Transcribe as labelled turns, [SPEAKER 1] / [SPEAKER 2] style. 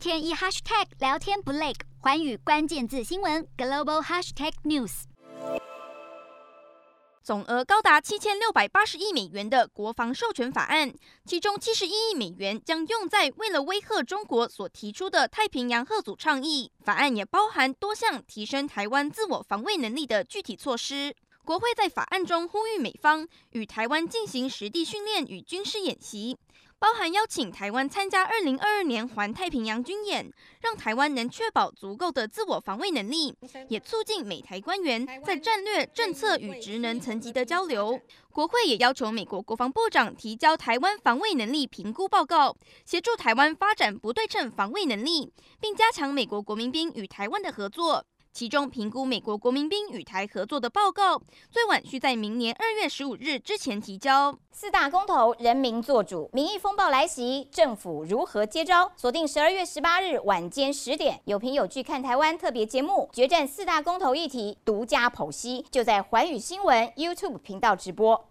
[SPEAKER 1] 天一 hashtag 聊天不累，寰宇关键字新闻 global hashtag news。
[SPEAKER 2] 总额高达七千六百八十亿美元的国防授权法案，其中七十一亿美元将用在为了威吓中国所提出的太平洋吓阻倡议。法案也包含多项提升台湾自我防卫能力的具体措施。国会在法案中呼吁美方与台湾进行实地训练与军事演习。包含邀请台湾参加二零二二年环太平洋军演，让台湾能确保足够的自我防卫能力，也促进美台官员在战略、政策与职能层级的交流。国会也要求美国国防部长提交台湾防卫能力评估报告，协助台湾发展不对称防卫能力，并加强美国国民兵与台湾的合作。其中，评估美国国民兵与台合作的报告，最晚需在明年二月十五日之前提交。
[SPEAKER 3] 四大公投，人民做主，民意风暴来袭，政府如何接招？锁定十二月十八日晚间十点，有凭有据看台湾特别节目，决战四大公投议题，独家剖析，就在环宇新闻 YouTube 频道直播。